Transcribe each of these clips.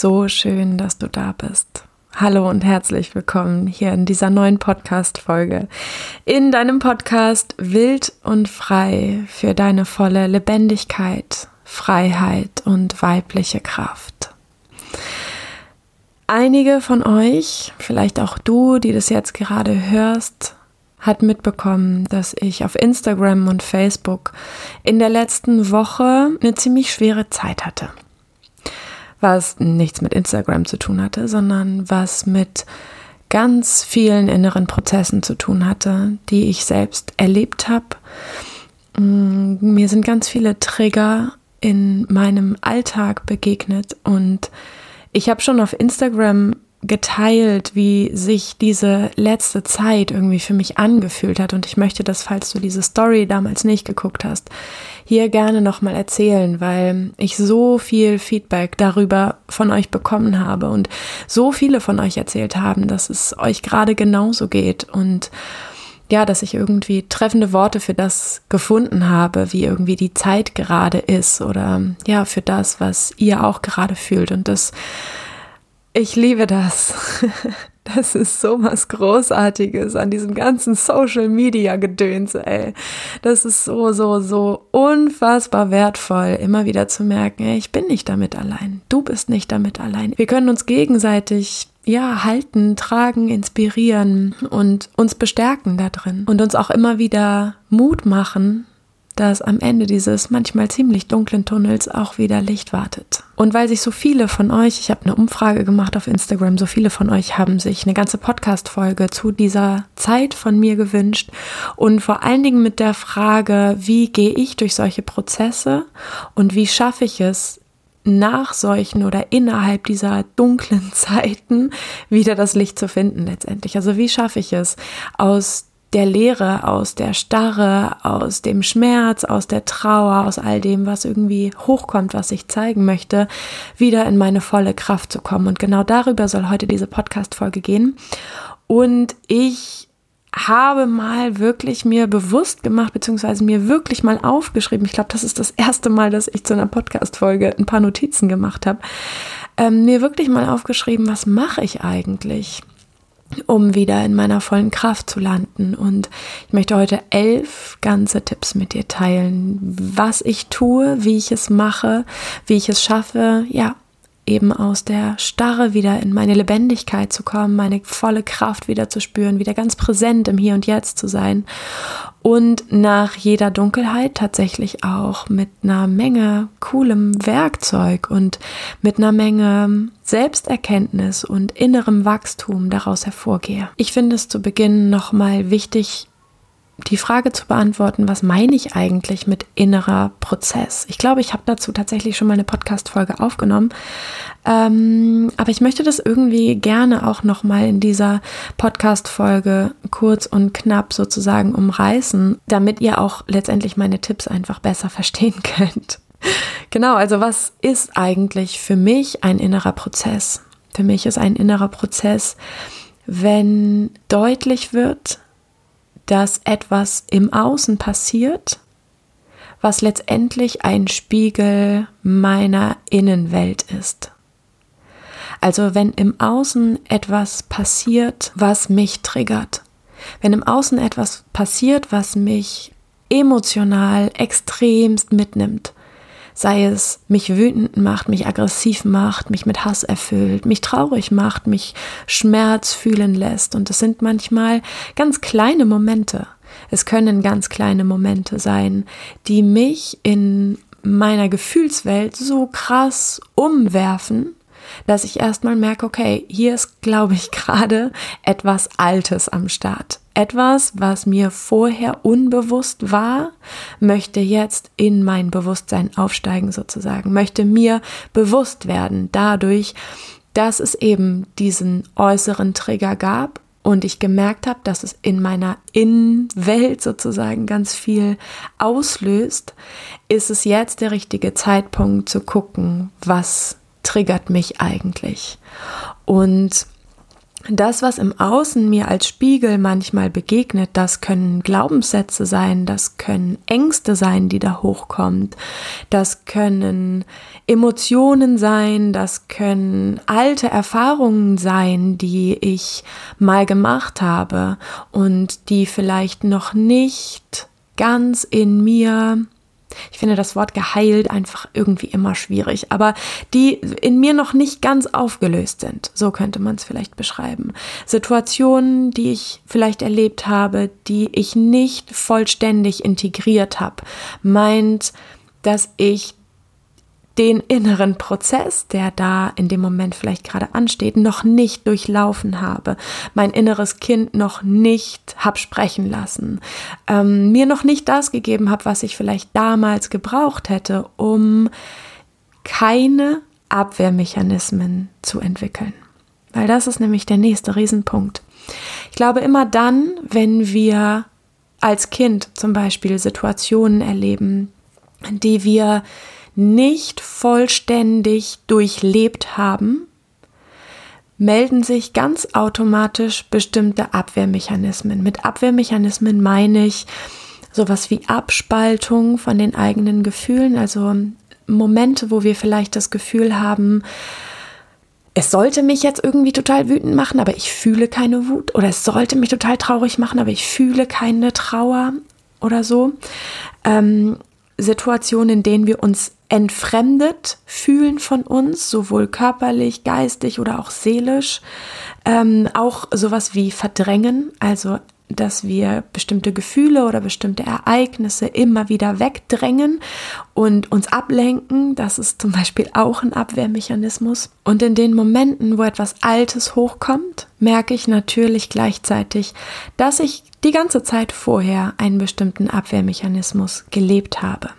so schön, dass du da bist. Hallo und herzlich willkommen hier in dieser neuen Podcast-Folge. In deinem Podcast Wild und Frei für deine volle Lebendigkeit, Freiheit und weibliche Kraft. Einige von euch, vielleicht auch du, die das jetzt gerade hörst, hat mitbekommen, dass ich auf Instagram und Facebook in der letzten Woche eine ziemlich schwere Zeit hatte was nichts mit Instagram zu tun hatte, sondern was mit ganz vielen inneren Prozessen zu tun hatte, die ich selbst erlebt habe. Mm, mir sind ganz viele Trigger in meinem Alltag begegnet und ich habe schon auf Instagram geteilt, wie sich diese letzte Zeit irgendwie für mich angefühlt hat. Und ich möchte das, falls du diese Story damals nicht geguckt hast, hier gerne nochmal erzählen, weil ich so viel Feedback darüber von euch bekommen habe und so viele von euch erzählt haben, dass es euch gerade genauso geht und ja, dass ich irgendwie treffende Worte für das gefunden habe, wie irgendwie die Zeit gerade ist oder ja, für das, was ihr auch gerade fühlt. Und das ich liebe das. Das ist so was Großartiges an diesem ganzen Social Media Gedöns, ey. Das ist so, so, so unfassbar wertvoll, immer wieder zu merken, ey, ich bin nicht damit allein. Du bist nicht damit allein. Wir können uns gegenseitig ja, halten, tragen, inspirieren und uns bestärken da drin und uns auch immer wieder Mut machen, dass am Ende dieses manchmal ziemlich dunklen Tunnels auch wieder Licht wartet. Und weil sich so viele von euch, ich habe eine Umfrage gemacht auf Instagram, so viele von euch haben sich eine ganze Podcast-Folge zu dieser Zeit von mir gewünscht und vor allen Dingen mit der Frage, wie gehe ich durch solche Prozesse und wie schaffe ich es, nach solchen oder innerhalb dieser dunklen Zeiten wieder das Licht zu finden letztendlich. Also wie schaffe ich es, aus der Leere, aus der Starre, aus dem Schmerz, aus der Trauer, aus all dem, was irgendwie hochkommt, was ich zeigen möchte, wieder in meine volle Kraft zu kommen. Und genau darüber soll heute diese Podcast-Folge gehen. Und ich habe mal wirklich mir bewusst gemacht, beziehungsweise mir wirklich mal aufgeschrieben. Ich glaube, das ist das erste Mal, dass ich zu einer Podcast-Folge ein paar Notizen gemacht habe. Ähm, mir wirklich mal aufgeschrieben, was mache ich eigentlich? Um wieder in meiner vollen Kraft zu landen. Und ich möchte heute elf ganze Tipps mit dir teilen, was ich tue, wie ich es mache, wie ich es schaffe, ja, eben aus der Starre wieder in meine Lebendigkeit zu kommen, meine volle Kraft wieder zu spüren, wieder ganz präsent im Hier und Jetzt zu sein und nach jeder Dunkelheit tatsächlich auch mit einer Menge coolem Werkzeug und mit einer Menge Selbsterkenntnis und innerem Wachstum daraus hervorgehe. Ich finde es zu Beginn nochmal wichtig, die Frage zu beantworten, was meine ich eigentlich mit innerer Prozess? Ich glaube, ich habe dazu tatsächlich schon mal eine Podcast-Folge aufgenommen, ähm, aber ich möchte das irgendwie gerne auch noch mal in dieser Podcast-Folge kurz und knapp sozusagen umreißen, damit ihr auch letztendlich meine Tipps einfach besser verstehen könnt. genau, also was ist eigentlich für mich ein innerer Prozess? Für mich ist ein innerer Prozess, wenn deutlich wird, dass etwas im Außen passiert, was letztendlich ein Spiegel meiner Innenwelt ist. Also wenn im Außen etwas passiert, was mich triggert, wenn im Außen etwas passiert, was mich emotional extremst mitnimmt, sei es mich wütend macht, mich aggressiv macht, mich mit Hass erfüllt, mich traurig macht, mich Schmerz fühlen lässt. Und es sind manchmal ganz kleine Momente. Es können ganz kleine Momente sein, die mich in meiner Gefühlswelt so krass umwerfen, dass ich erstmal merke, okay, hier ist, glaube ich, gerade etwas Altes am Start. Etwas, was mir vorher unbewusst war, möchte jetzt in mein Bewusstsein aufsteigen sozusagen, möchte mir bewusst werden dadurch, dass es eben diesen äußeren Trigger gab und ich gemerkt habe, dass es in meiner Innenwelt sozusagen ganz viel auslöst, ist es jetzt der richtige Zeitpunkt zu gucken, was triggert mich eigentlich. Und das, was im Außen mir als Spiegel manchmal begegnet, das können Glaubenssätze sein, das können Ängste sein, die da hochkommt, das können Emotionen sein, das können alte Erfahrungen sein, die ich mal gemacht habe und die vielleicht noch nicht ganz in mir ich finde das Wort geheilt einfach irgendwie immer schwierig, aber die in mir noch nicht ganz aufgelöst sind. So könnte man es vielleicht beschreiben. Situationen, die ich vielleicht erlebt habe, die ich nicht vollständig integriert habe, meint, dass ich den inneren Prozess, der da in dem Moment vielleicht gerade ansteht, noch nicht durchlaufen habe, mein inneres Kind noch nicht hab sprechen lassen, ähm, mir noch nicht das gegeben habe, was ich vielleicht damals gebraucht hätte, um keine Abwehrmechanismen zu entwickeln. Weil das ist nämlich der nächste Riesenpunkt. Ich glaube, immer dann, wenn wir als Kind zum Beispiel Situationen erleben, die wir nicht vollständig durchlebt haben, melden sich ganz automatisch bestimmte Abwehrmechanismen. Mit Abwehrmechanismen meine ich sowas wie Abspaltung von den eigenen Gefühlen, also Momente, wo wir vielleicht das Gefühl haben, es sollte mich jetzt irgendwie total wütend machen, aber ich fühle keine Wut. Oder es sollte mich total traurig machen, aber ich fühle keine Trauer oder so. Ähm, Situationen, in denen wir uns entfremdet fühlen von uns, sowohl körperlich, geistig oder auch seelisch. Ähm, auch sowas wie verdrängen, also dass wir bestimmte Gefühle oder bestimmte Ereignisse immer wieder wegdrängen und uns ablenken. Das ist zum Beispiel auch ein Abwehrmechanismus. Und in den Momenten, wo etwas Altes hochkommt, merke ich natürlich gleichzeitig, dass ich die ganze Zeit vorher einen bestimmten Abwehrmechanismus gelebt habe.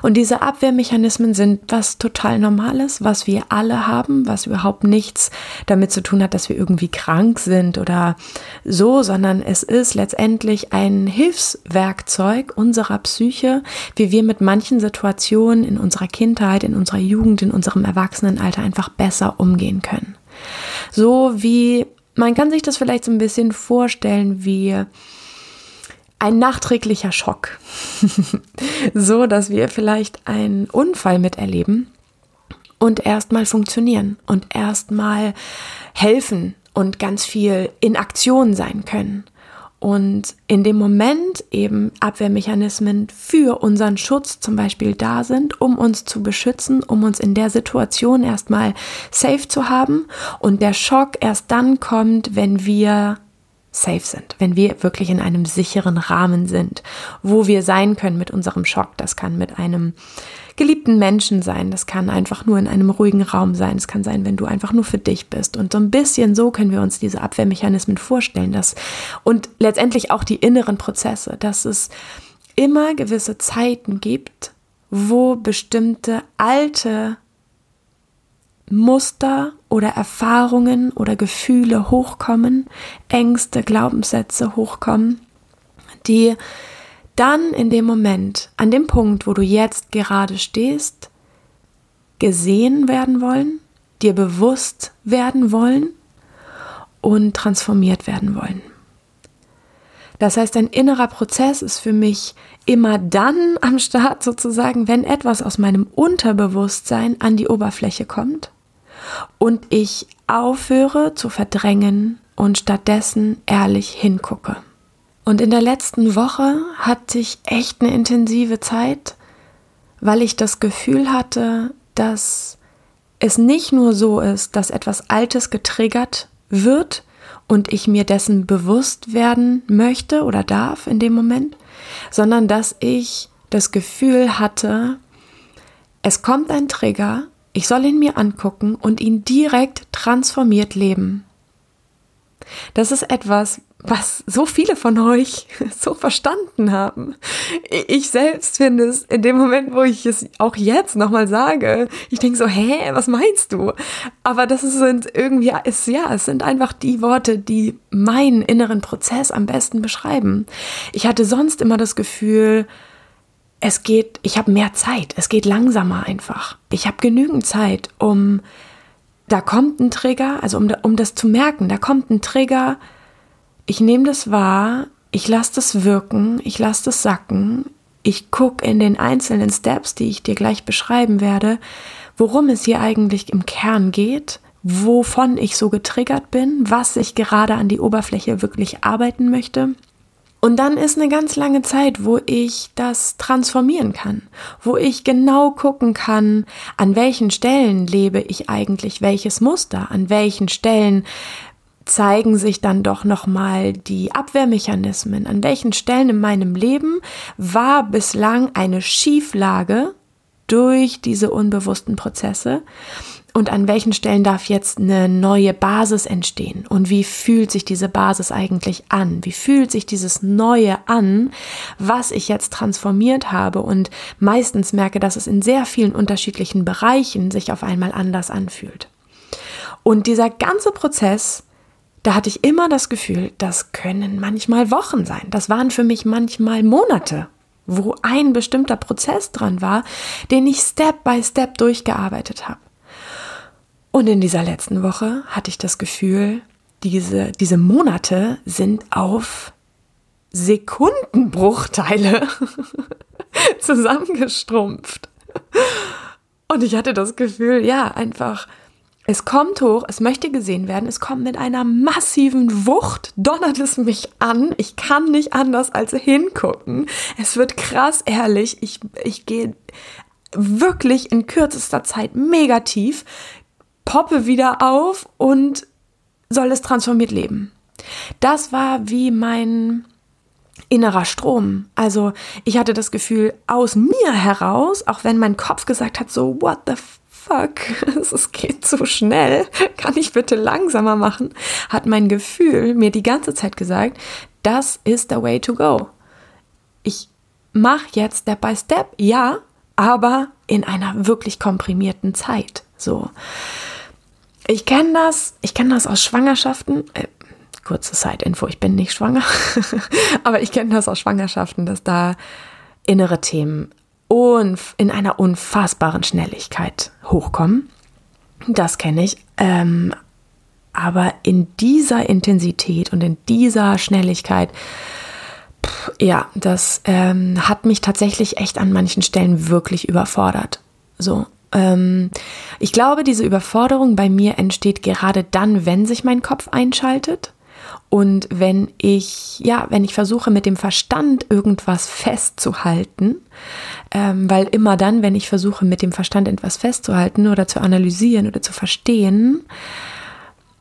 Und diese Abwehrmechanismen sind was total Normales, was wir alle haben, was überhaupt nichts damit zu tun hat, dass wir irgendwie krank sind oder so, sondern es ist letztendlich ein Hilfswerkzeug unserer Psyche, wie wir mit manchen Situationen in unserer Kindheit, in unserer Jugend, in unserem Erwachsenenalter einfach besser umgehen können. So wie man kann sich das vielleicht so ein bisschen vorstellen wie ein nachträglicher Schock. so, dass wir vielleicht einen Unfall miterleben und erstmal funktionieren und erstmal helfen und ganz viel in Aktion sein können. Und in dem Moment eben Abwehrmechanismen für unseren Schutz zum Beispiel da sind, um uns zu beschützen, um uns in der Situation erstmal safe zu haben. Und der Schock erst dann kommt, wenn wir safe sind, wenn wir wirklich in einem sicheren Rahmen sind, wo wir sein können mit unserem Schock. Das kann mit einem geliebten Menschen sein, das kann einfach nur in einem ruhigen Raum sein, es kann sein, wenn du einfach nur für dich bist. Und so ein bisschen so können wir uns diese Abwehrmechanismen vorstellen, dass und letztendlich auch die inneren Prozesse, dass es immer gewisse Zeiten gibt, wo bestimmte alte Muster oder Erfahrungen oder Gefühle hochkommen, Ängste, Glaubenssätze hochkommen, die dann in dem Moment, an dem Punkt, wo du jetzt gerade stehst, gesehen werden wollen, dir bewusst werden wollen und transformiert werden wollen. Das heißt, ein innerer Prozess ist für mich immer dann am Start sozusagen, wenn etwas aus meinem Unterbewusstsein an die Oberfläche kommt und ich aufhöre zu verdrängen und stattdessen ehrlich hingucke. Und in der letzten Woche hatte ich echt eine intensive Zeit, weil ich das Gefühl hatte, dass es nicht nur so ist, dass etwas Altes getriggert wird und ich mir dessen bewusst werden möchte oder darf in dem Moment, sondern dass ich das Gefühl hatte, es kommt ein Trigger ich soll ihn mir angucken und ihn direkt transformiert leben. Das ist etwas, was so viele von euch so verstanden haben. Ich selbst finde es in dem Moment, wo ich es auch jetzt nochmal sage, ich denke so, hä, was meinst du? Aber das sind irgendwie, ist, ja, es sind einfach die Worte, die meinen inneren Prozess am besten beschreiben. Ich hatte sonst immer das Gefühl, es geht, ich habe mehr Zeit, es geht langsamer einfach. Ich habe genügend Zeit, um da kommt ein Trigger, also um, um das zu merken, da kommt ein Trigger, ich nehme das wahr, ich lasse das wirken, ich lasse das sacken, ich gucke in den einzelnen Steps, die ich dir gleich beschreiben werde, worum es hier eigentlich im Kern geht, wovon ich so getriggert bin, was ich gerade an die Oberfläche wirklich arbeiten möchte. Und dann ist eine ganz lange Zeit, wo ich das transformieren kann, wo ich genau gucken kann, an welchen Stellen lebe ich eigentlich welches Muster, an welchen Stellen zeigen sich dann doch noch mal die Abwehrmechanismen, an welchen Stellen in meinem Leben war bislang eine Schieflage durch diese unbewussten Prozesse und an welchen Stellen darf jetzt eine neue Basis entstehen und wie fühlt sich diese Basis eigentlich an? Wie fühlt sich dieses Neue an, was ich jetzt transformiert habe und meistens merke, dass es in sehr vielen unterschiedlichen Bereichen sich auf einmal anders anfühlt. Und dieser ganze Prozess, da hatte ich immer das Gefühl, das können manchmal Wochen sein. Das waren für mich manchmal Monate wo ein bestimmter Prozess dran war, den ich Step by Step durchgearbeitet habe. Und in dieser letzten Woche hatte ich das Gefühl, diese, diese Monate sind auf Sekundenbruchteile zusammengestrumpft. Und ich hatte das Gefühl, ja, einfach, es kommt hoch, es möchte gesehen werden, es kommt mit einer massiven Wucht, donnert es mich an, ich kann nicht anders als hingucken. Es wird krass ehrlich, ich, ich gehe wirklich in kürzester Zeit mega tief, poppe wieder auf und soll es transformiert leben. Das war wie mein innerer Strom. Also ich hatte das Gefühl aus mir heraus, auch wenn mein Kopf gesagt hat, so, what the fuck, es geht so schnell, kann ich bitte langsamer machen, hat mein Gefühl mir die ganze Zeit gesagt, das ist the way to go. Ich mache jetzt Step by Step, ja, aber in einer wirklich komprimierten Zeit. So. Ich kenne das, ich kenne das aus Schwangerschaften. Äh, kurze Side-Info, ich bin nicht schwanger, aber ich kenne das aus Schwangerschaften, dass da innere Themen in einer unfassbaren Schnelligkeit hochkommen. Das kenne ich. Ähm, aber in dieser Intensität und in dieser Schnelligkeit, pff, ja, das ähm, hat mich tatsächlich echt an manchen Stellen wirklich überfordert. So, ich glaube, diese Überforderung bei mir entsteht gerade dann, wenn sich mein Kopf einschaltet und wenn ich, ja, wenn ich versuche, mit dem Verstand irgendwas festzuhalten, ähm, weil immer dann, wenn ich versuche, mit dem Verstand etwas festzuhalten oder zu analysieren oder zu verstehen,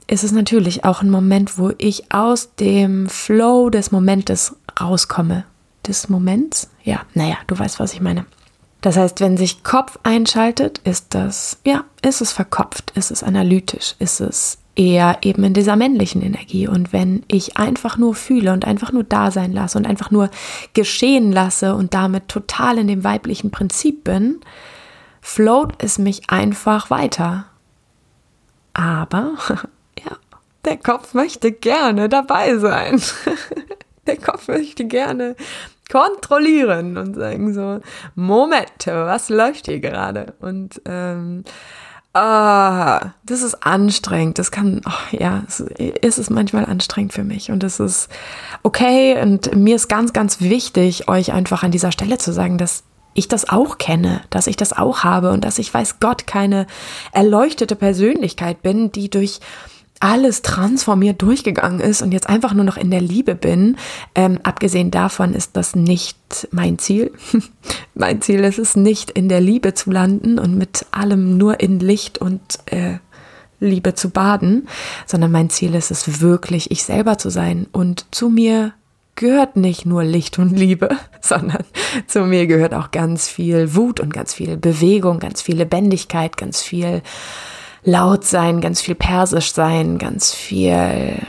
ist es natürlich auch ein Moment, wo ich aus dem Flow des Momentes rauskomme. Des Moments? Ja, naja, du weißt, was ich meine. Das heißt, wenn sich Kopf einschaltet, ist das, ja, ist es verkopft, ist es analytisch, ist es eher eben in dieser männlichen Energie. Und wenn ich einfach nur fühle und einfach nur da sein lasse und einfach nur geschehen lasse und damit total in dem weiblichen Prinzip bin, float es mich einfach weiter. Aber, ja, der Kopf möchte gerne dabei sein. der Kopf möchte gerne kontrollieren und sagen so, Moment, was läuft hier gerade? Und ähm, ah, das ist anstrengend. Das kann, oh, ja, es ist manchmal anstrengend für mich. Und es ist okay. Und mir ist ganz, ganz wichtig, euch einfach an dieser Stelle zu sagen, dass ich das auch kenne, dass ich das auch habe und dass ich weiß Gott keine erleuchtete Persönlichkeit bin, die durch alles transformiert durchgegangen ist und jetzt einfach nur noch in der Liebe bin. Ähm, abgesehen davon ist das nicht mein Ziel. mein Ziel ist es nicht, in der Liebe zu landen und mit allem nur in Licht und äh, Liebe zu baden, sondern mein Ziel ist es wirklich, ich selber zu sein. Und zu mir gehört nicht nur Licht und Liebe, sondern zu mir gehört auch ganz viel Wut und ganz viel Bewegung, ganz viel Lebendigkeit, ganz viel laut sein, ganz viel persisch sein, ganz viel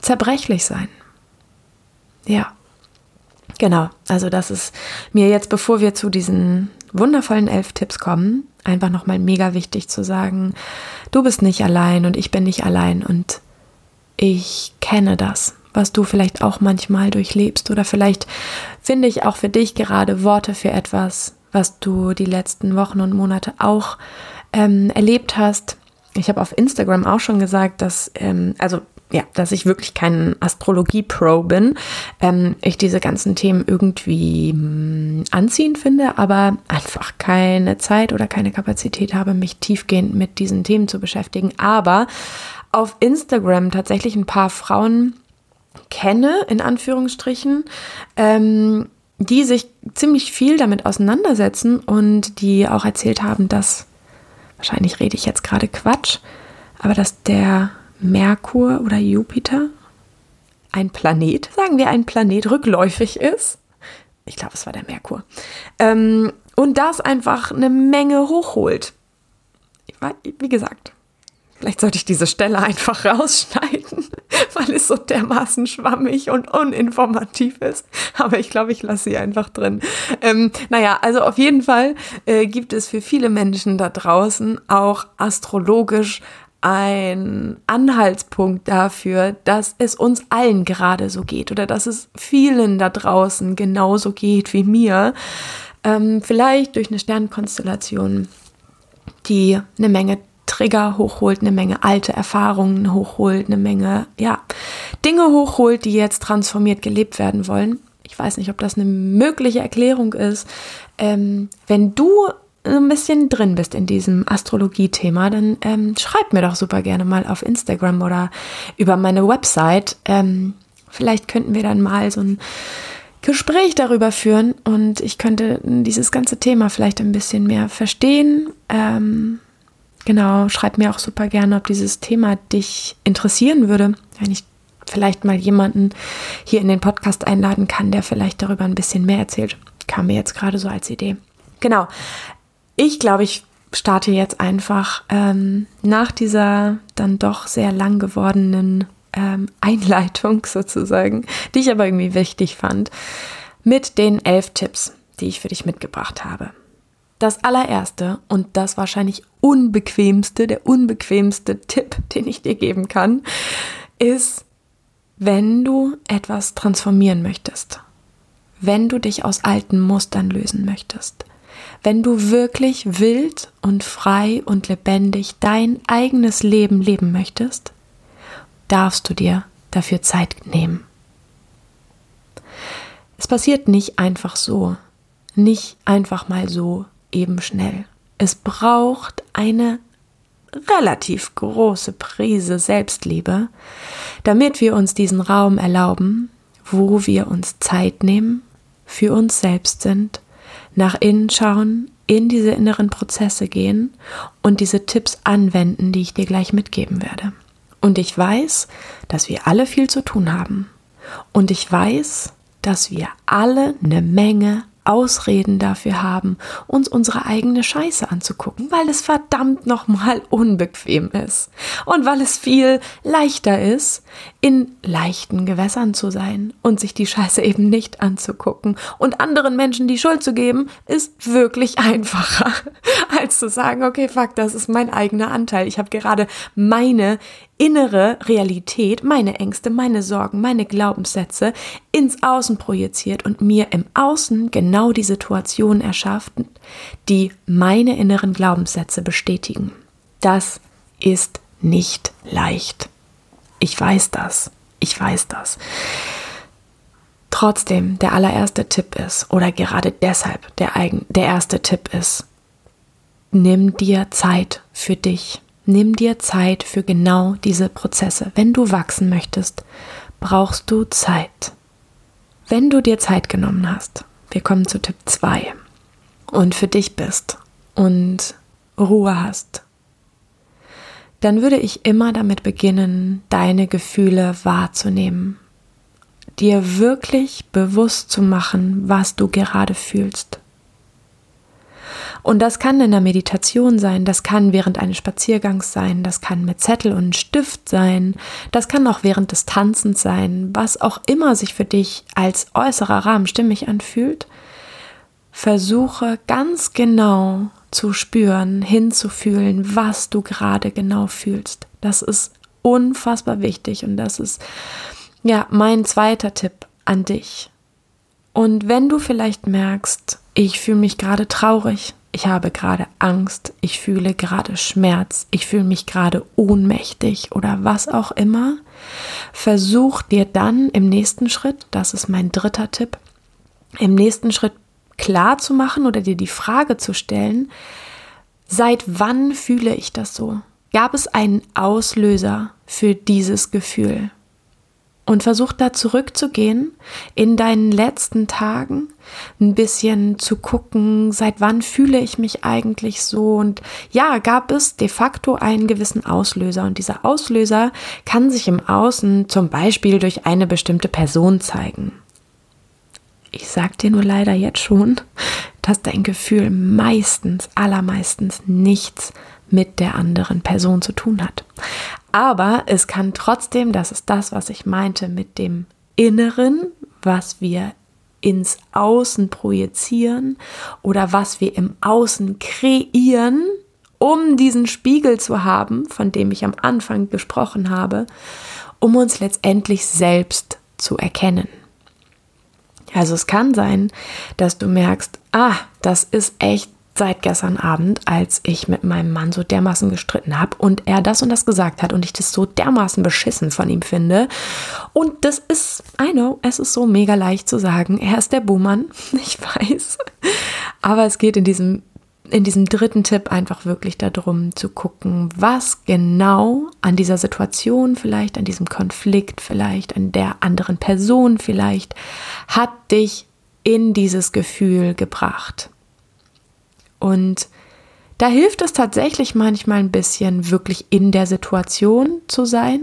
zerbrechlich sein. Ja, genau. Also das ist mir jetzt, bevor wir zu diesen wundervollen elf Tipps kommen, einfach nochmal mega wichtig zu sagen, du bist nicht allein und ich bin nicht allein und ich kenne das, was du vielleicht auch manchmal durchlebst oder vielleicht finde ich auch für dich gerade Worte für etwas, was du die letzten Wochen und Monate auch ähm, erlebt hast, ich habe auf Instagram auch schon gesagt, dass, ähm, also ja, dass ich wirklich kein Astrologie-Pro bin. Ähm, ich diese ganzen Themen irgendwie mh, hm, anziehend finde, aber einfach keine Zeit oder keine Kapazität habe, mich tiefgehend mit diesen Themen zu beschäftigen. Aber auf Instagram tatsächlich ein paar Frauen kenne, in Anführungsstrichen, ähm, die sich ziemlich viel damit auseinandersetzen und die auch erzählt haben, dass, wahrscheinlich rede ich jetzt gerade Quatsch, aber dass der Merkur oder Jupiter ein Planet, sagen wir ein Planet, rückläufig ist. Ich glaube, es war der Merkur. Ähm, und das einfach eine Menge hochholt. Wie gesagt, vielleicht sollte ich diese Stelle einfach rausschneiden, weil es so dermaßen schwammig und uninformativ ist. Aber ich glaube, ich lasse sie einfach drin. Ähm, naja, also auf jeden Fall äh, gibt es für viele Menschen da draußen auch astrologisch ein Anhaltspunkt dafür, dass es uns allen gerade so geht oder dass es vielen da draußen genauso geht wie mir. Ähm, vielleicht durch eine Sternkonstellation, die eine Menge Trigger hochholt, eine Menge alte Erfahrungen hochholt, eine Menge, ja, Dinge hochholt, die jetzt transformiert gelebt werden wollen. Ich weiß nicht, ob das eine mögliche Erklärung ist. Ähm, wenn du ein bisschen drin bist in diesem Astrologie-Thema, dann ähm, schreib mir doch super gerne mal auf Instagram oder über meine Website. Ähm, vielleicht könnten wir dann mal so ein Gespräch darüber führen und ich könnte dieses ganze Thema vielleicht ein bisschen mehr verstehen. Ähm, genau, schreib mir auch super gerne, ob dieses Thema dich interessieren würde, wenn ich vielleicht mal jemanden hier in den Podcast einladen kann, der vielleicht darüber ein bisschen mehr erzählt. Kam mir jetzt gerade so als Idee. Genau. Ich glaube, ich starte jetzt einfach ähm, nach dieser dann doch sehr lang gewordenen ähm, Einleitung sozusagen, die ich aber irgendwie wichtig fand, mit den elf Tipps, die ich für dich mitgebracht habe. Das allererste und das wahrscheinlich unbequemste, der unbequemste Tipp, den ich dir geben kann, ist, wenn du etwas transformieren möchtest, wenn du dich aus alten Mustern lösen möchtest, wenn du wirklich wild und frei und lebendig dein eigenes Leben leben möchtest, darfst du dir dafür Zeit nehmen. Es passiert nicht einfach so, nicht einfach mal so eben schnell. Es braucht eine relativ große Prise Selbstliebe, damit wir uns diesen Raum erlauben, wo wir uns Zeit nehmen, für uns selbst sind nach innen schauen, in diese inneren Prozesse gehen und diese Tipps anwenden, die ich dir gleich mitgeben werde. Und ich weiß, dass wir alle viel zu tun haben. Und ich weiß, dass wir alle eine Menge Ausreden dafür haben, uns unsere eigene Scheiße anzugucken, weil es verdammt nochmal unbequem ist und weil es viel leichter ist, in leichten Gewässern zu sein und sich die Scheiße eben nicht anzugucken und anderen Menschen die Schuld zu geben, ist wirklich einfacher, als zu sagen, okay, fuck, das ist mein eigener Anteil. Ich habe gerade meine innere Realität, meine Ängste, meine Sorgen, meine Glaubenssätze ins Außen projiziert und mir im Außen genau die Situation erschafft, die meine inneren Glaubenssätze bestätigen. Das ist nicht leicht. Ich weiß das. Ich weiß das. Trotzdem, der allererste Tipp ist, oder gerade deshalb der, eigen, der erste Tipp ist, nimm dir Zeit für dich. Nimm dir Zeit für genau diese Prozesse. Wenn du wachsen möchtest, brauchst du Zeit. Wenn du dir Zeit genommen hast, wir kommen zu Tipp 2, und für dich bist und Ruhe hast, dann würde ich immer damit beginnen, deine Gefühle wahrzunehmen, dir wirklich bewusst zu machen, was du gerade fühlst. Und das kann in der Meditation sein, das kann während eines Spaziergangs sein, das kann mit Zettel und Stift sein, das kann auch während des Tanzens sein, was auch immer sich für dich als äußerer Rahmen stimmig anfühlt. Versuche ganz genau zu spüren, hinzufühlen, was du gerade genau fühlst. Das ist unfassbar wichtig und das ist ja mein zweiter Tipp an dich. Und wenn du vielleicht merkst, ich fühle mich gerade traurig, ich habe gerade Angst, ich fühle gerade Schmerz, ich fühle mich gerade ohnmächtig oder was auch immer, versuch dir dann im nächsten Schritt, das ist mein dritter Tipp, im nächsten Schritt klar zu machen oder dir die Frage zu stellen, seit wann fühle ich das so? Gab es einen Auslöser für dieses Gefühl? Und versuch da zurückzugehen in deinen letzten Tagen, ein bisschen zu gucken, seit wann fühle ich mich eigentlich so. Und ja, gab es de facto einen gewissen Auslöser. Und dieser Auslöser kann sich im Außen zum Beispiel durch eine bestimmte Person zeigen. Ich sag dir nur leider jetzt schon, dass dein Gefühl meistens, allermeistens nichts mit der anderen Person zu tun hat. Aber es kann trotzdem, das ist das, was ich meinte mit dem Inneren, was wir ins Außen projizieren oder was wir im Außen kreieren, um diesen Spiegel zu haben, von dem ich am Anfang gesprochen habe, um uns letztendlich selbst zu erkennen. Also es kann sein, dass du merkst, ah, das ist echt seit gestern Abend, als ich mit meinem Mann so dermaßen gestritten habe und er das und das gesagt hat und ich das so dermaßen beschissen von ihm finde. Und das ist, I know, es ist so mega leicht zu sagen, er ist der Buhmann, ich weiß. Aber es geht in diesem in diesem dritten Tipp einfach wirklich darum zu gucken, was genau an dieser Situation vielleicht, an diesem Konflikt vielleicht, an der anderen Person vielleicht, hat dich in dieses Gefühl gebracht. Und da hilft es tatsächlich manchmal ein bisschen, wirklich in der Situation zu sein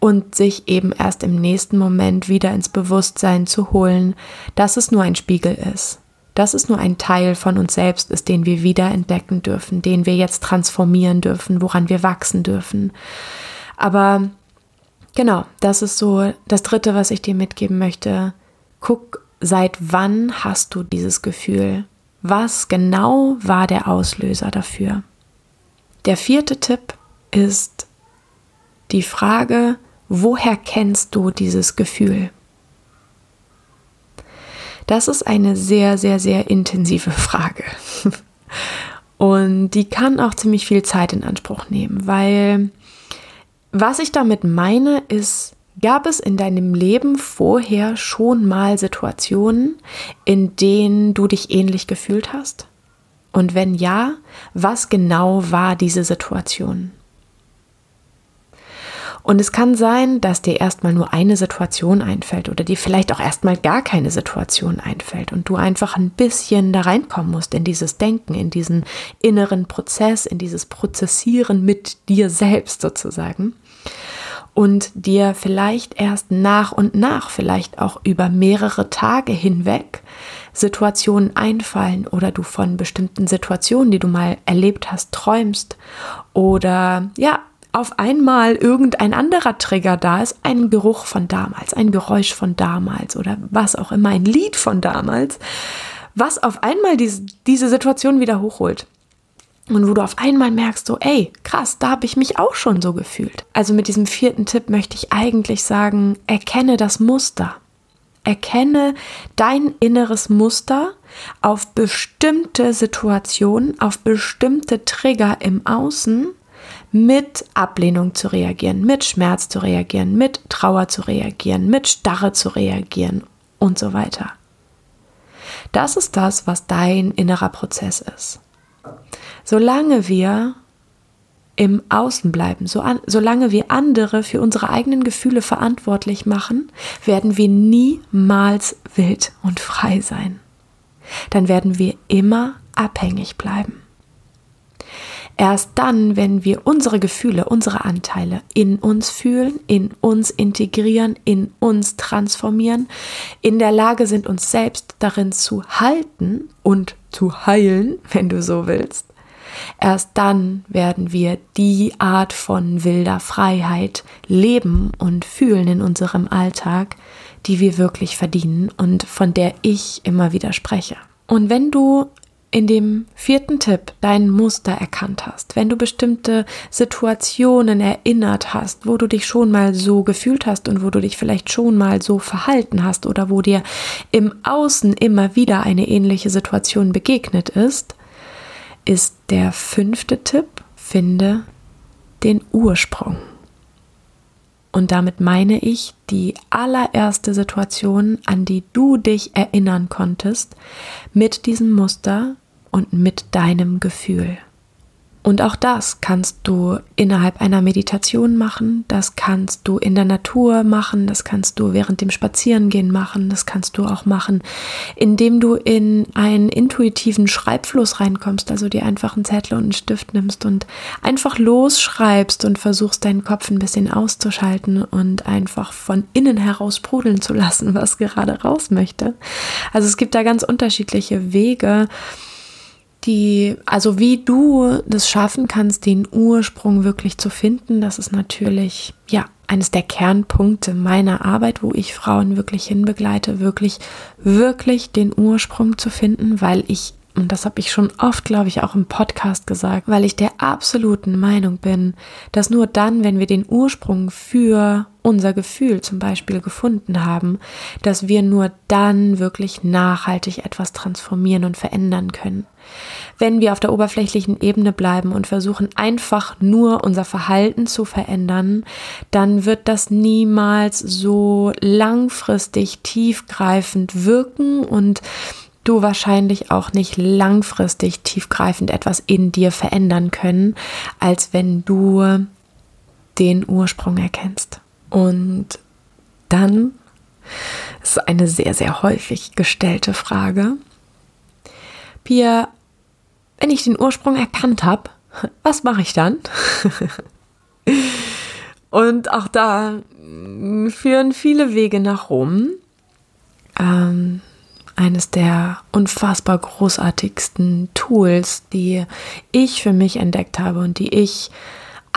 und sich eben erst im nächsten Moment wieder ins Bewusstsein zu holen, dass es nur ein Spiegel ist, dass es nur ein Teil von uns selbst ist, den wir wieder entdecken dürfen, den wir jetzt transformieren dürfen, woran wir wachsen dürfen. Aber genau, das ist so das Dritte, was ich dir mitgeben möchte. Guck, seit wann hast du dieses Gefühl? Was genau war der Auslöser dafür? Der vierte Tipp ist die Frage, woher kennst du dieses Gefühl? Das ist eine sehr, sehr, sehr intensive Frage. Und die kann auch ziemlich viel Zeit in Anspruch nehmen, weil was ich damit meine, ist, Gab es in deinem Leben vorher schon mal Situationen, in denen du dich ähnlich gefühlt hast? Und wenn ja, was genau war diese Situation? Und es kann sein, dass dir erstmal nur eine Situation einfällt oder dir vielleicht auch erstmal gar keine Situation einfällt und du einfach ein bisschen da reinkommen musst in dieses Denken, in diesen inneren Prozess, in dieses Prozessieren mit dir selbst sozusagen und dir vielleicht erst nach und nach, vielleicht auch über mehrere Tage hinweg, Situationen einfallen oder du von bestimmten Situationen, die du mal erlebt hast, träumst oder ja, auf einmal irgendein anderer Trigger da ist, ein Geruch von damals, ein Geräusch von damals oder was auch immer, ein Lied von damals, was auf einmal diese, diese Situation wieder hochholt. Und wo du auf einmal merkst, so, ey, krass, da habe ich mich auch schon so gefühlt. Also mit diesem vierten Tipp möchte ich eigentlich sagen, erkenne das Muster. Erkenne dein inneres Muster auf bestimmte Situationen, auf bestimmte Trigger im Außen mit Ablehnung zu reagieren, mit Schmerz zu reagieren, mit Trauer zu reagieren, mit Starre zu reagieren und so weiter. Das ist das, was dein innerer Prozess ist. Solange wir im Außen bleiben, so an, solange wir andere für unsere eigenen Gefühle verantwortlich machen, werden wir niemals wild und frei sein. Dann werden wir immer abhängig bleiben. Erst dann, wenn wir unsere Gefühle, unsere Anteile in uns fühlen, in uns integrieren, in uns transformieren, in der Lage sind, uns selbst darin zu halten und zu heilen, wenn du so willst, erst dann werden wir die Art von wilder Freiheit leben und fühlen in unserem Alltag, die wir wirklich verdienen und von der ich immer wieder spreche. Und wenn du in dem vierten Tipp dein Muster erkannt hast, wenn du bestimmte Situationen erinnert hast, wo du dich schon mal so gefühlt hast und wo du dich vielleicht schon mal so verhalten hast oder wo dir im Außen immer wieder eine ähnliche Situation begegnet ist, ist der fünfte Tipp, finde den Ursprung. Und damit meine ich die allererste Situation, an die du dich erinnern konntest, mit diesem Muster und mit deinem Gefühl. Und auch das kannst du innerhalb einer Meditation machen, das kannst du in der Natur machen, das kannst du während dem Spazierengehen machen, das kannst du auch machen, indem du in einen intuitiven Schreibfluss reinkommst, also dir einfach einen Zettel und einen Stift nimmst und einfach losschreibst und versuchst deinen Kopf ein bisschen auszuschalten und einfach von innen heraus sprudeln zu lassen, was gerade raus möchte. Also es gibt da ganz unterschiedliche Wege die, also wie du das schaffen kannst, den Ursprung wirklich zu finden, das ist natürlich, ja, eines der Kernpunkte meiner Arbeit, wo ich Frauen wirklich hinbegleite, wirklich, wirklich den Ursprung zu finden, weil ich und das habe ich schon oft, glaube ich, auch im Podcast gesagt, weil ich der absoluten Meinung bin, dass nur dann, wenn wir den Ursprung für unser Gefühl zum Beispiel gefunden haben, dass wir nur dann wirklich nachhaltig etwas transformieren und verändern können. Wenn wir auf der oberflächlichen Ebene bleiben und versuchen einfach nur unser Verhalten zu verändern, dann wird das niemals so langfristig tiefgreifend wirken und du wahrscheinlich auch nicht langfristig tiefgreifend etwas in dir verändern können, als wenn du den Ursprung erkennst. Und dann ist eine sehr, sehr häufig gestellte Frage. Pia, wenn ich den Ursprung erkannt habe, was mache ich dann? Und auch da führen viele Wege nach Rom. Ähm, eines der unfassbar großartigsten Tools, die ich für mich entdeckt habe und die ich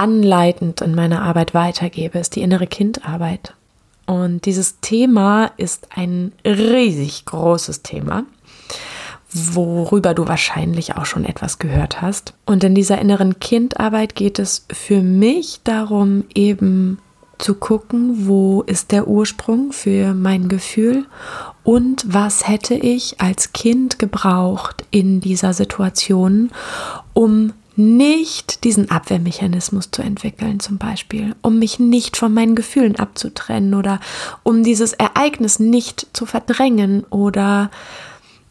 anleitend in meiner Arbeit weitergebe, ist die innere Kindarbeit. Und dieses Thema ist ein riesig großes Thema, worüber du wahrscheinlich auch schon etwas gehört hast. Und in dieser inneren Kindarbeit geht es für mich darum, eben zu gucken, wo ist der Ursprung für mein Gefühl und was hätte ich als Kind gebraucht in dieser Situation, um nicht diesen Abwehrmechanismus zu entwickeln, zum Beispiel, um mich nicht von meinen Gefühlen abzutrennen oder um dieses Ereignis nicht zu verdrängen oder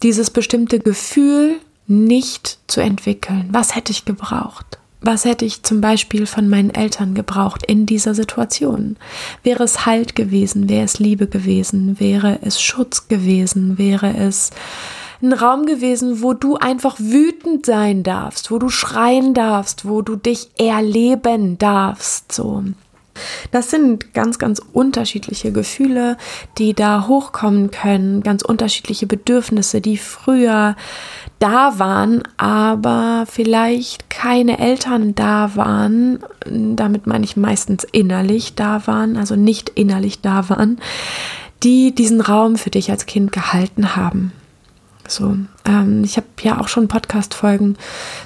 dieses bestimmte Gefühl nicht zu entwickeln. Was hätte ich gebraucht? Was hätte ich zum Beispiel von meinen Eltern gebraucht in dieser Situation? Wäre es Halt gewesen? Wäre es Liebe gewesen? Wäre es Schutz gewesen? Wäre es ein Raum gewesen, wo du einfach wütend sein darfst, wo du schreien darfst, wo du dich erleben darfst, so. Das sind ganz, ganz unterschiedliche Gefühle, die da hochkommen können, ganz unterschiedliche Bedürfnisse, die früher da waren, aber vielleicht keine Eltern da waren. Damit meine ich meistens innerlich da waren, also nicht innerlich da waren, die diesen Raum für dich als Kind gehalten haben. So, ähm, ich habe ja auch schon Podcast-Folgen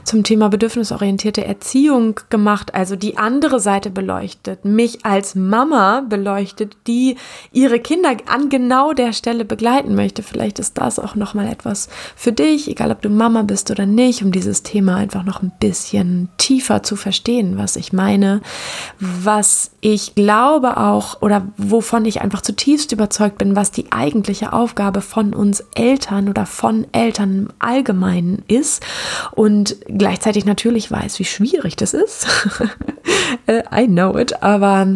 zum Thema bedürfnisorientierte Erziehung gemacht, also die andere Seite beleuchtet, mich als Mama beleuchtet, die ihre Kinder an genau der Stelle begleiten möchte. Vielleicht ist das auch noch mal etwas für dich, egal ob du Mama bist oder nicht, um dieses Thema einfach noch ein bisschen tiefer zu verstehen, was ich meine, was ich glaube auch oder wovon ich einfach zutiefst überzeugt bin, was die eigentliche Aufgabe von uns Eltern oder von Eltern im Allgemeinen ist und gleichzeitig natürlich weiß, wie schwierig das ist. Äh, I know it, aber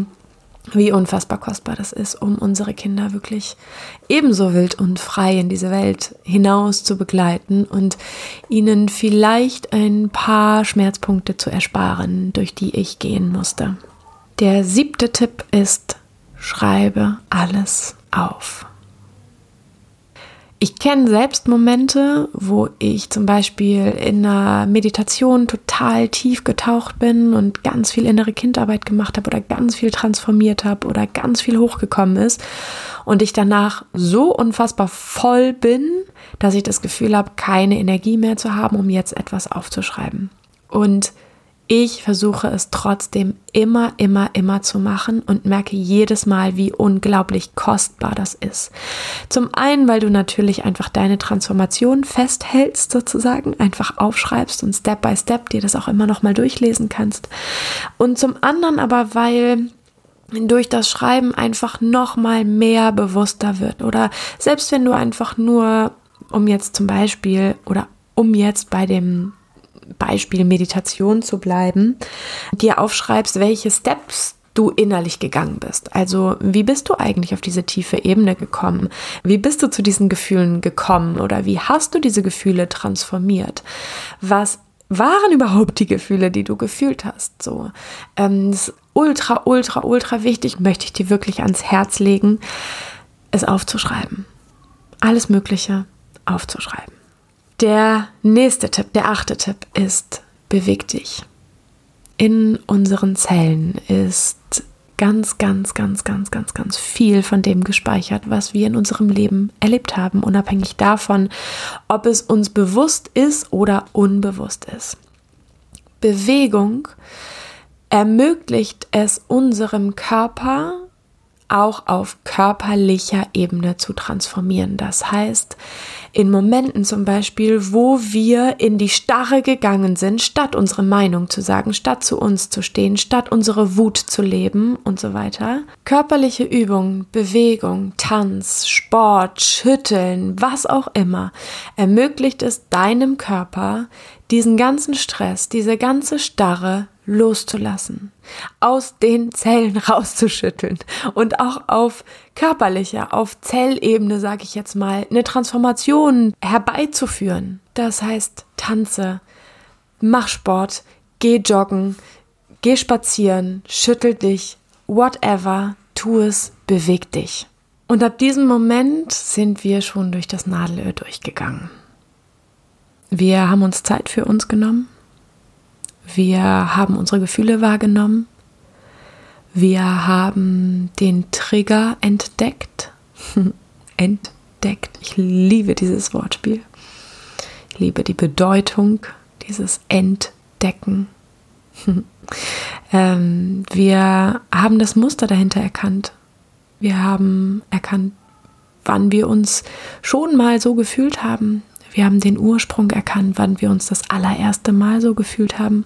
wie unfassbar kostbar das ist, um unsere Kinder wirklich ebenso wild und frei in diese Welt hinaus zu begleiten und ihnen vielleicht ein paar Schmerzpunkte zu ersparen, durch die ich gehen musste. Der siebte Tipp ist, schreibe alles auf. Ich kenne selbst Momente, wo ich zum Beispiel in einer Meditation total tief getaucht bin und ganz viel innere Kindarbeit gemacht habe oder ganz viel transformiert habe oder ganz viel hochgekommen ist und ich danach so unfassbar voll bin, dass ich das Gefühl habe, keine Energie mehr zu haben, um jetzt etwas aufzuschreiben. Und Ich versuche es trotzdem immer, immer, immer zu machen und merke jedes Mal, wie unglaublich kostbar das ist. Zum einen, weil du natürlich einfach deine Transformation festhältst, sozusagen, einfach aufschreibst und Step by Step dir das auch immer noch mal durchlesen kannst. Und zum anderen aber, weil durch das Schreiben einfach noch mal mehr bewusster wird oder selbst wenn du einfach nur um jetzt zum Beispiel oder um jetzt bei dem Beispiel Meditation zu bleiben, dir aufschreibst, welche Steps du innerlich gegangen bist. Also wie bist du eigentlich auf diese tiefe Ebene gekommen? Wie bist du zu diesen Gefühlen gekommen oder wie hast du diese Gefühle transformiert? Was waren überhaupt die Gefühle, die du gefühlt hast? So, ähm, ist ultra, ultra, ultra wichtig, möchte ich dir wirklich ans Herz legen, es aufzuschreiben. Alles Mögliche aufzuschreiben. Der nächste Tipp, der achte Tipp ist, beweg dich. In unseren Zellen ist ganz, ganz, ganz, ganz, ganz, ganz viel von dem gespeichert, was wir in unserem Leben erlebt haben, unabhängig davon, ob es uns bewusst ist oder unbewusst ist. Bewegung ermöglicht es unserem Körper, auch auf körperlicher Ebene zu transformieren. Das heißt, in Momenten zum Beispiel, wo wir in die Starre gegangen sind, statt unsere Meinung zu sagen, statt zu uns zu stehen, statt unsere Wut zu leben und so weiter. Körperliche Übung, Bewegung, Tanz, Sport, Schütteln, was auch immer, ermöglicht es deinem Körper, diesen ganzen Stress, diese ganze Starre loszulassen, aus den Zellen rauszuschütteln und auch auf körperlicher, auf Zellebene, sage ich jetzt mal, eine Transformation herbeizuführen. Das heißt, tanze, mach Sport, geh joggen, geh spazieren, schüttel dich, whatever, tu es, beweg dich. Und ab diesem Moment sind wir schon durch das Nadelöhr durchgegangen. Wir haben uns Zeit für uns genommen, wir haben unsere Gefühle wahrgenommen. Wir haben den Trigger entdeckt. entdeckt. Ich liebe dieses Wortspiel. Ich liebe die Bedeutung dieses Entdecken. ähm, wir haben das Muster dahinter erkannt. Wir haben erkannt, wann wir uns schon mal so gefühlt haben, wir haben den Ursprung erkannt, wann wir uns das allererste Mal so gefühlt haben.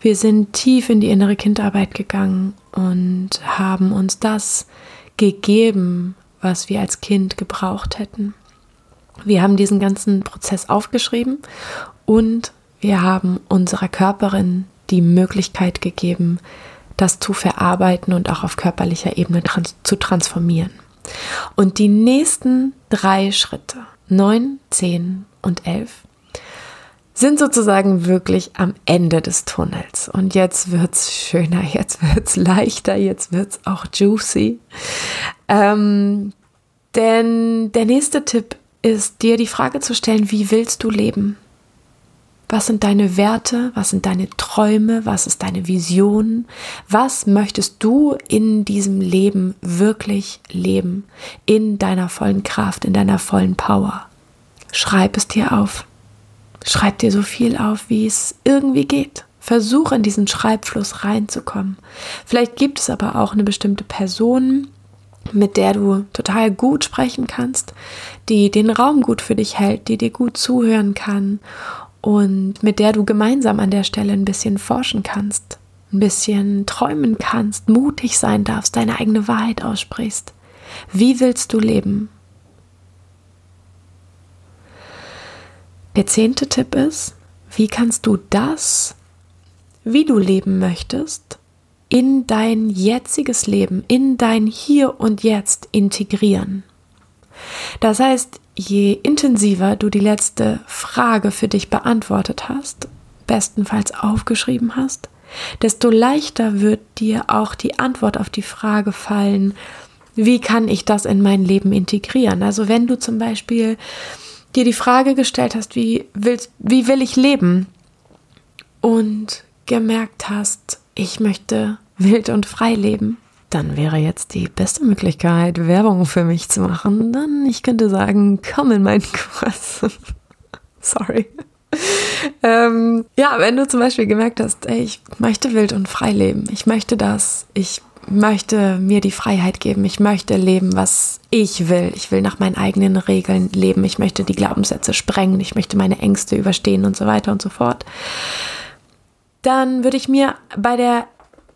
Wir sind tief in die innere Kindarbeit gegangen und haben uns das gegeben, was wir als Kind gebraucht hätten. Wir haben diesen ganzen Prozess aufgeschrieben und wir haben unserer Körperin die Möglichkeit gegeben, das zu verarbeiten und auch auf körperlicher Ebene trans zu transformieren. Und die nächsten drei Schritte 9, 10 und 11 sind sozusagen wirklich am Ende des Tunnels. Und jetzt wird es schöner, jetzt wird es leichter, jetzt wird es auch juicy. Ähm, denn der nächste Tipp ist, dir die Frage zu stellen, wie willst du leben? Was sind deine Werte? Was sind deine Träume? Was ist deine Vision? Was möchtest du in diesem Leben wirklich leben? In deiner vollen Kraft, in deiner vollen Power. Schreib es dir auf. Schreib dir so viel auf, wie es irgendwie geht. Versuch in diesen Schreibfluss reinzukommen. Vielleicht gibt es aber auch eine bestimmte Person, mit der du total gut sprechen kannst, die den Raum gut für dich hält, die dir gut zuhören kann und mit der du gemeinsam an der Stelle ein bisschen forschen kannst, ein bisschen träumen kannst, mutig sein darfst, deine eigene Wahrheit aussprichst. Wie willst du leben? Der zehnte Tipp ist, wie kannst du das, wie du leben möchtest, in dein jetziges Leben, in dein Hier und Jetzt integrieren? Das heißt, je intensiver du die letzte Frage für dich beantwortet hast, bestenfalls aufgeschrieben hast, desto leichter wird dir auch die Antwort auf die Frage fallen, wie kann ich das in mein Leben integrieren? Also wenn du zum Beispiel dir die Frage gestellt hast, wie, willst, wie will ich leben? Und gemerkt hast, ich möchte wild und frei leben, dann wäre jetzt die beste Möglichkeit, Werbung für mich zu machen. Dann, ich könnte sagen, komm in meinen Kurs. Sorry. ähm, ja, wenn du zum Beispiel gemerkt hast, ey, ich möchte wild und frei leben, ich möchte das, ich möchte mir die Freiheit geben, ich möchte leben, was ich will, ich will nach meinen eigenen Regeln leben, ich möchte die Glaubenssätze sprengen, ich möchte meine Ängste überstehen und so weiter und so fort, dann würde ich mir bei der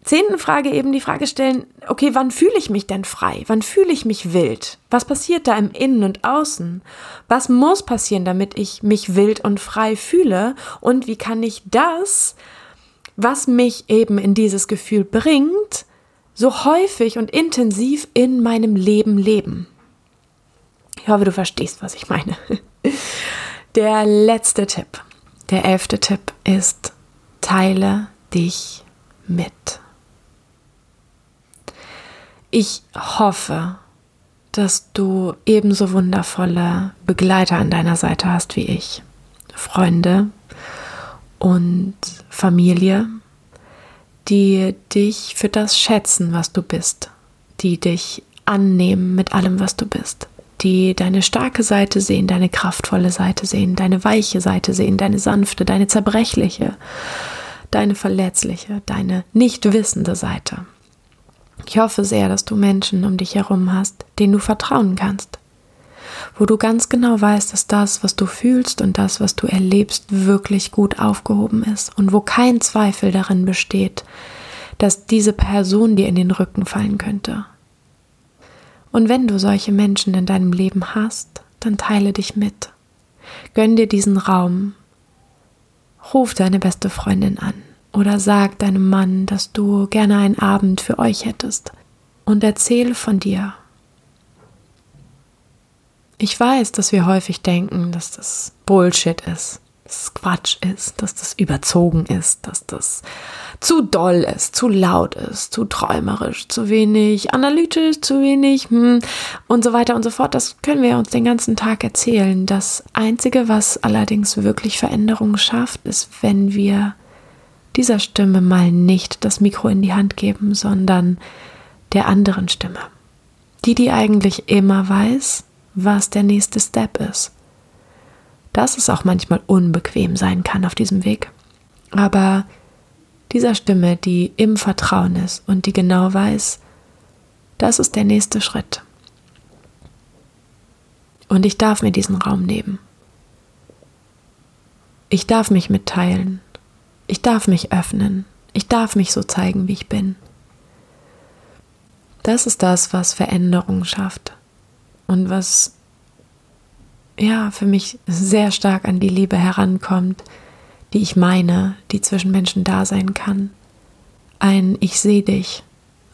zehnten Frage eben die Frage stellen, okay, wann fühle ich mich denn frei? Wann fühle ich mich wild? Was passiert da im Innen und Außen? Was muss passieren, damit ich mich wild und frei fühle? Und wie kann ich das, was mich eben in dieses Gefühl bringt, so häufig und intensiv in meinem Leben leben? Ich hoffe, du verstehst, was ich meine. Der letzte Tipp, der elfte Tipp ist, teile dich mit. Ich hoffe, dass du ebenso wundervolle Begleiter an deiner Seite hast wie ich. Freunde und Familie, die dich für das schätzen, was du bist, die dich annehmen mit allem, was du bist, die deine starke Seite sehen, deine kraftvolle Seite sehen, deine weiche Seite sehen, deine sanfte, deine zerbrechliche, deine verletzliche, deine nicht wissende Seite. Ich hoffe sehr, dass du Menschen um dich herum hast, denen du vertrauen kannst, wo du ganz genau weißt, dass das, was du fühlst und das, was du erlebst, wirklich gut aufgehoben ist und wo kein Zweifel darin besteht, dass diese Person dir in den Rücken fallen könnte. Und wenn du solche Menschen in deinem Leben hast, dann teile dich mit. Gönn dir diesen Raum. Ruf deine beste Freundin an oder sag deinem Mann, dass du gerne einen Abend für euch hättest und erzähl von dir. Ich weiß, dass wir häufig denken, dass das Bullshit ist, dass es Quatsch ist, dass das überzogen ist, dass das zu doll ist, zu laut ist, zu träumerisch, zu wenig analytisch, zu wenig hm, und so weiter und so fort. Das können wir uns den ganzen Tag erzählen. Das Einzige, was allerdings wirklich Veränderungen schafft, ist, wenn wir dieser Stimme mal nicht das Mikro in die Hand geben, sondern der anderen Stimme. Die, die eigentlich immer weiß, was der nächste Step ist. Dass es auch manchmal unbequem sein kann auf diesem Weg. Aber dieser Stimme, die im Vertrauen ist und die genau weiß, das ist der nächste Schritt. Und ich darf mir diesen Raum nehmen. Ich darf mich mitteilen ich darf mich öffnen. Ich darf mich so zeigen, wie ich bin. Das ist das, was Veränderung schafft und was ja für mich sehr stark an die Liebe herankommt, die ich meine, die zwischen Menschen da sein kann. Ein Ich sehe dich,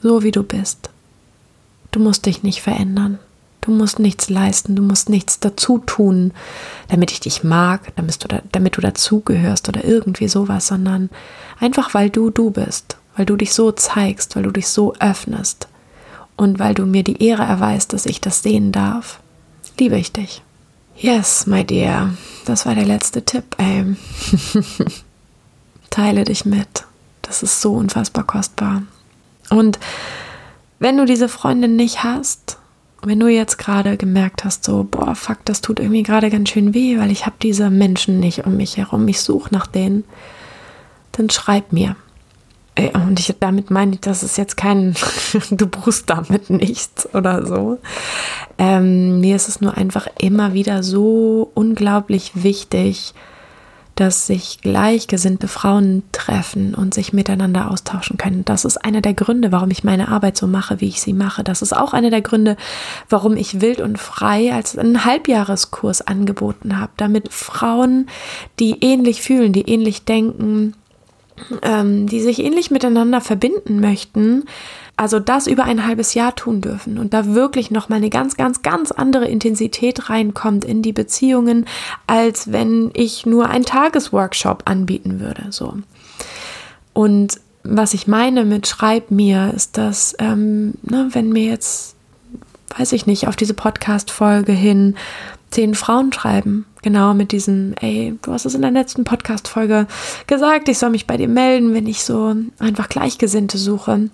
so wie du bist. Du musst dich nicht verändern. Du musst nichts leisten, du musst nichts dazu tun, damit ich dich mag, damit du, da, damit du dazugehörst oder irgendwie sowas, sondern einfach weil du du bist, weil du dich so zeigst, weil du dich so öffnest und weil du mir die Ehre erweist, dass ich das sehen darf. Liebe ich dich. Yes, my dear. Das war der letzte Tipp, ey. Teile dich mit. Das ist so unfassbar kostbar. Und wenn du diese Freundin nicht hast, wenn du jetzt gerade gemerkt hast, so, boah, fuck, das tut irgendwie gerade ganz schön weh, weil ich habe diese Menschen nicht um mich herum, ich suche nach denen, dann schreib mir. Und ich damit meine ich, das ist jetzt kein, du brust damit nichts oder so. Ähm, mir ist es nur einfach immer wieder so unglaublich wichtig, dass sich gleichgesinnte Frauen treffen und sich miteinander austauschen können. Das ist einer der Gründe, warum ich meine Arbeit so mache, wie ich sie mache. Das ist auch einer der Gründe, warum ich wild und frei als einen Halbjahreskurs angeboten habe, damit Frauen, die ähnlich fühlen, die ähnlich denken, ähm, die sich ähnlich miteinander verbinden möchten, also das über ein halbes Jahr tun dürfen und da wirklich noch mal eine ganz ganz ganz andere Intensität reinkommt in die Beziehungen, als wenn ich nur einen Tagesworkshop anbieten würde, so. Und was ich meine mit schreib mir, ist, dass ähm, ne, wenn mir jetzt, weiß ich nicht, auf diese Podcast-Folge hin zehn Frauen schreiben, genau mit diesem, ey, du hast es in der letzten Podcast-Folge gesagt, ich soll mich bei dir melden, wenn ich so einfach Gleichgesinnte suche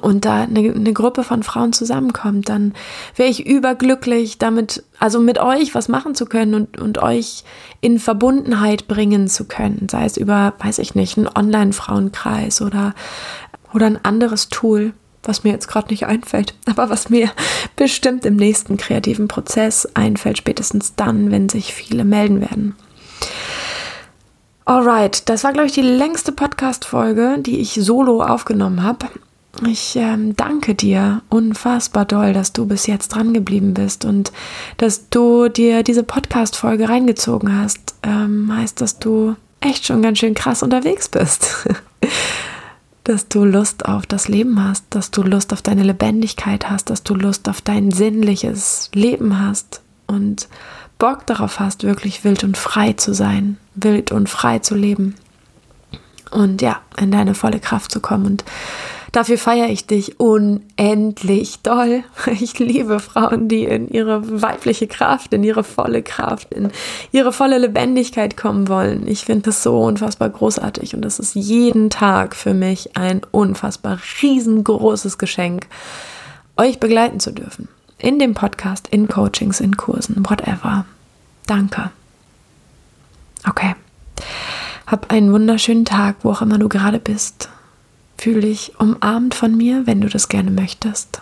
und da eine, eine, Gruppe von Frauen zusammenkommt, dann wäre ich überglücklich, damit, also mit euch was machen zu können und, und euch in Verbundenheit bringen zu können. Sei es über, weiß ich nicht, einen Online-Frauenkreis oder, oder ein anderes Tool, was mir jetzt gerade nicht einfällt, aber was mir bestimmt im nächsten kreativen Prozess einfällt, spätestens dann, wenn sich viele melden werden. Alright, das war, glaube ich, die längste Podcast-Folge, die ich solo aufgenommen habe. Ich ähm, danke dir unfassbar doll, dass du bis jetzt dran geblieben bist und dass du dir diese Podcast-Folge reingezogen hast. Ähm, heißt, dass du echt schon ganz schön krass unterwegs bist. dass du Lust auf das Leben hast, dass du Lust auf deine Lebendigkeit hast, dass du Lust auf dein sinnliches Leben hast und Bock darauf hast, wirklich wild und frei zu sein, wild und frei zu leben und ja, in deine volle Kraft zu kommen. Und Dafür feiere ich dich unendlich doll. Ich liebe Frauen, die in ihre weibliche Kraft, in ihre volle Kraft, in ihre volle Lebendigkeit kommen wollen. Ich finde das so unfassbar großartig und das ist jeden Tag für mich ein unfassbar riesengroßes Geschenk, euch begleiten zu dürfen. In dem Podcast, in Coachings, in Kursen, whatever. Danke. Okay. Hab einen wunderschönen Tag, wo auch immer du gerade bist. Fühl dich umarmt von mir, wenn du das gerne möchtest.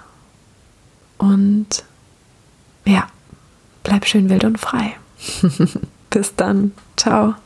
Und ja, bleib schön wild und frei. Bis dann. Ciao.